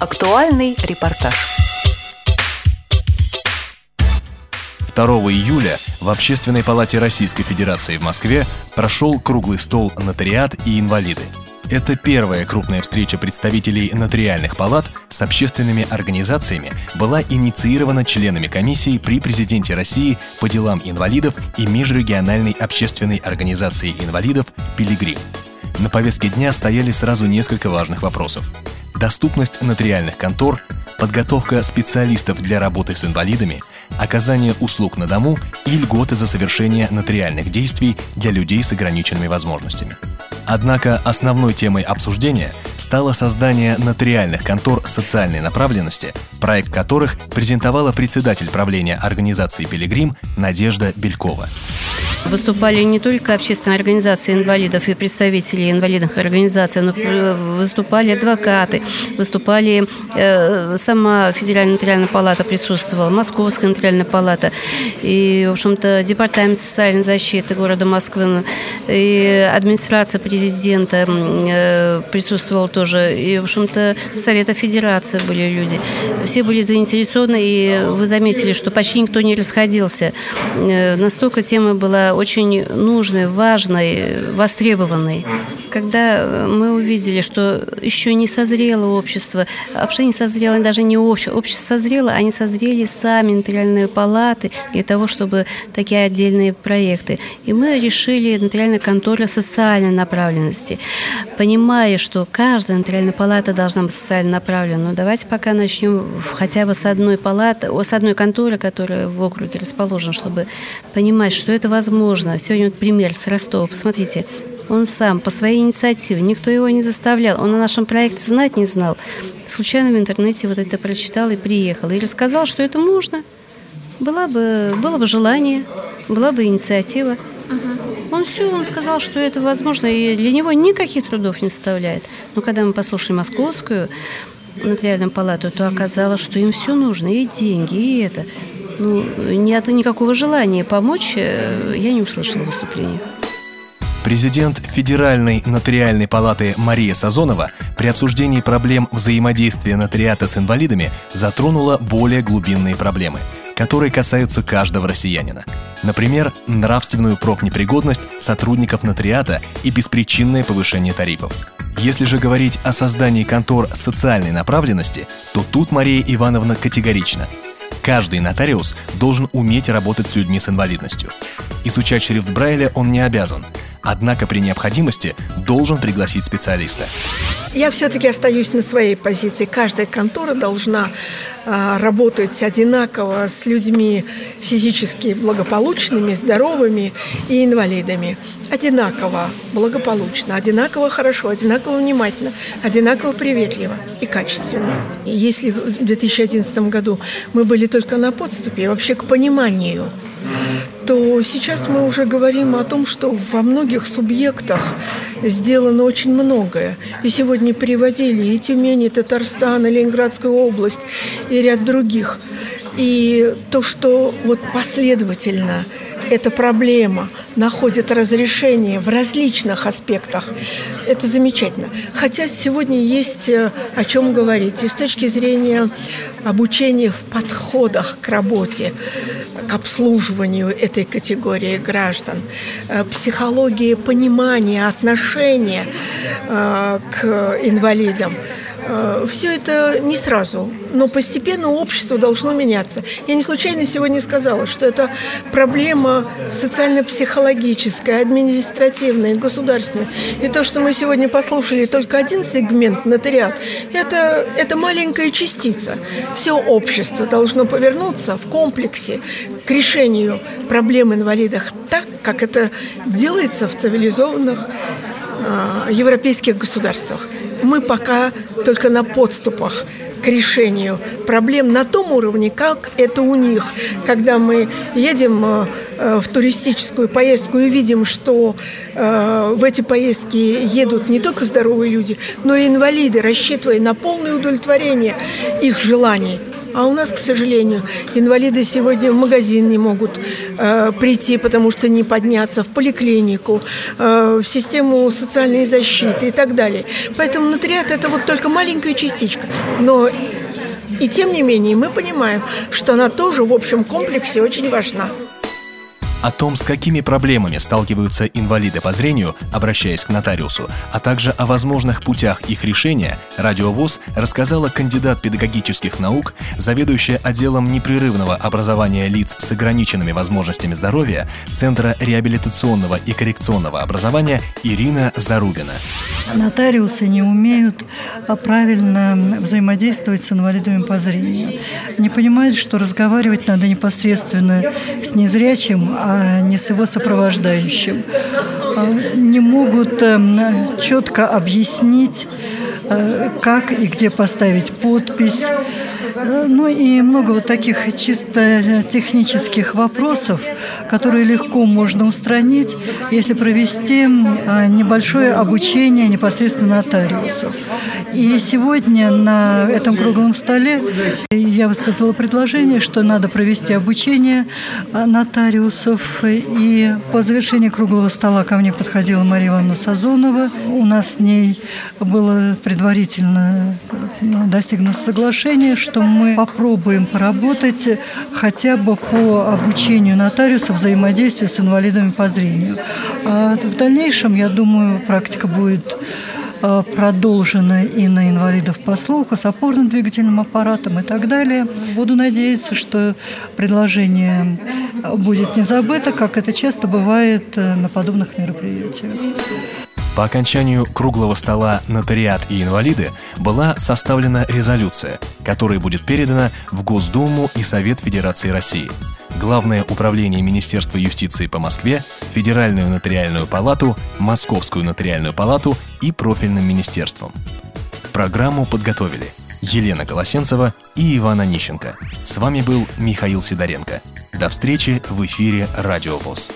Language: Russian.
Актуальный репортаж. 2 июля в Общественной палате Российской Федерации в Москве прошел круглый стол «Нотариат и инвалиды». Это первая крупная встреча представителей нотариальных палат с общественными организациями была инициирована членами комиссии при президенте России по делам инвалидов и межрегиональной общественной организации инвалидов «Пилигрим». На повестке дня стояли сразу несколько важных вопросов. Доступность нотариальных контор, подготовка специалистов для работы с инвалидами, оказание услуг на дому и льготы за совершение нотариальных действий для людей с ограниченными возможностями. Однако основной темой обсуждения стало создание нотариальных контор социальной направленности, проект которых презентовала председатель правления организации «Пилигрим» Надежда Белькова. Выступали не только общественные организации инвалидов и представители инвалидных организаций, но выступали адвокаты, выступали э, сама Федеральная нотариальная палата присутствовала, Московская нотариальная палата и, в общем-то, Департамент социальной защиты города Москвы и администрация президента э, присутствовала тоже, и, в общем-то, Совета Федерации были люди. Все были заинтересованы, и вы заметили, что почти никто не расходился. Э, настолько тема была очень нужной, важной, востребованной. Когда мы увидели, что еще не созрело общество, вообще не созрело даже не общество, общество созрело, они созрели сами нотариальные палаты для того, чтобы такие отдельные проекты. И мы решили нотариальная контора социальной направленности, понимая, что каждая нотариальная палата должна быть социально направлена. Но давайте пока начнем хотя бы с одной палаты, с одной конторы, которая в округе расположена, чтобы понимать, что это возможно. Сегодня вот пример с Ростова. Посмотрите, он сам, по своей инициативе, никто его не заставлял. Он о нашем проекте знать не знал. Случайно в интернете вот это прочитал и приехал. И рассказал, что это можно. Была бы, было бы желание, была бы инициатива. Угу. Он все, он сказал, что это возможно, и для него никаких трудов не составляет. Но когда мы послушали московскую нотариальную палату, то оказалось, что им все нужно, и деньги, и это ну, нет никакого желания помочь, э, я не услышала выступления. Президент Федеральной нотариальной палаты Мария Сазонова при обсуждении проблем взаимодействия нотариата с инвалидами затронула более глубинные проблемы, которые касаются каждого россиянина. Например, нравственную профнепригодность сотрудников нотариата и беспричинное повышение тарифов. Если же говорить о создании контор социальной направленности, то тут Мария Ивановна категорична – Каждый нотариус должен уметь работать с людьми с инвалидностью. Изучать шрифт Брайля он не обязан, однако при необходимости должен пригласить специалиста. Я все-таки остаюсь на своей позиции. Каждая контора должна а, работать одинаково с людьми физически благополучными, здоровыми и инвалидами. Одинаково благополучно, одинаково хорошо, одинаково внимательно, одинаково приветливо и качественно. И если в 2011 году мы были только на подступе, вообще к пониманию то сейчас мы уже говорим о том, что во многих субъектах сделано очень многое. И сегодня приводили и Тюмень, и Татарстан, и Ленинградскую область, и ряд других. И то, что вот последовательно эта проблема находит разрешение в различных аспектах, это замечательно. Хотя сегодня есть э, о чем говорить. И с точки зрения обучения в подходах к работе, к обслуживанию этой категории граждан, э, психологии понимания, отношения э, к инвалидам – все это не сразу, но постепенно общество должно меняться. Я не случайно сегодня сказала, что это проблема социально-психологическая, административная, государственная. И то, что мы сегодня послушали только один сегмент, нотариат, это, это маленькая частица. Все общество должно повернуться в комплексе к решению проблем инвалидов так, как это делается в цивилизованных э, европейских государствах мы пока только на подступах к решению проблем на том уровне, как это у них. Когда мы едем э, э, в туристическую поездку и видим, что э, в эти поездки едут не только здоровые люди, но и инвалиды, рассчитывая на полное удовлетворение их желаний. А у нас, к сожалению, инвалиды сегодня в магазин не могут э, прийти, потому что не подняться в поликлинику, э, в систему социальной защиты и так далее. Поэтому нотариат – это вот только маленькая частичка. Но и тем не менее мы понимаем, что она тоже в общем комплексе очень важна. О том, с какими проблемами сталкиваются инвалиды по зрению, обращаясь к нотариусу, а также о возможных путях их решения, Радиовоз рассказала кандидат педагогических наук, заведующая отделом непрерывного образования лиц с ограниченными возможностями здоровья Центра реабилитационного и коррекционного образования Ирина Зарубина. Нотариусы не умеют а, правильно взаимодействовать с инвалидами по зрению. Не понимают, что разговаривать надо непосредственно с незрячим, а а не с его сопровождающим. А, не могут эм, четко объяснить, э, как и где поставить подпись. Э, ну и много вот таких чисто технических вопросов, которые легко можно устранить, если провести а, небольшое обучение непосредственно нотариусов. И сегодня на этом круглом столе я высказала предложение, что надо провести обучение а, нотариусов. И по завершении круглого стола ко мне подходила Мария Ивановна Сазонова. У нас с ней было предварительно ну, достигнуто соглашение, что мы попробуем поработать хотя бы по обучению нотариусов взаимодействию с инвалидами по зрению. А в дальнейшем, я думаю, практика будет Э, продолжена и на инвалидов по слуху, с опорно-двигательным аппаратом и так далее. Буду надеяться, что предложение будет не забыто, как это часто бывает э, на подобных мероприятиях. По окончанию круглого стола «Нотариат и инвалиды» была составлена резолюция, которая будет передана в Госдуму и Совет Федерации России – Главное управление Министерства юстиции по Москве, Федеральную нотариальную палату, Московскую нотариальную палату и профильным министерством. Программу подготовили Елена Колосенцева и Ивана Нищенко. С вами был Михаил Сидоренко. До встречи в эфире «Радио ВОЗ».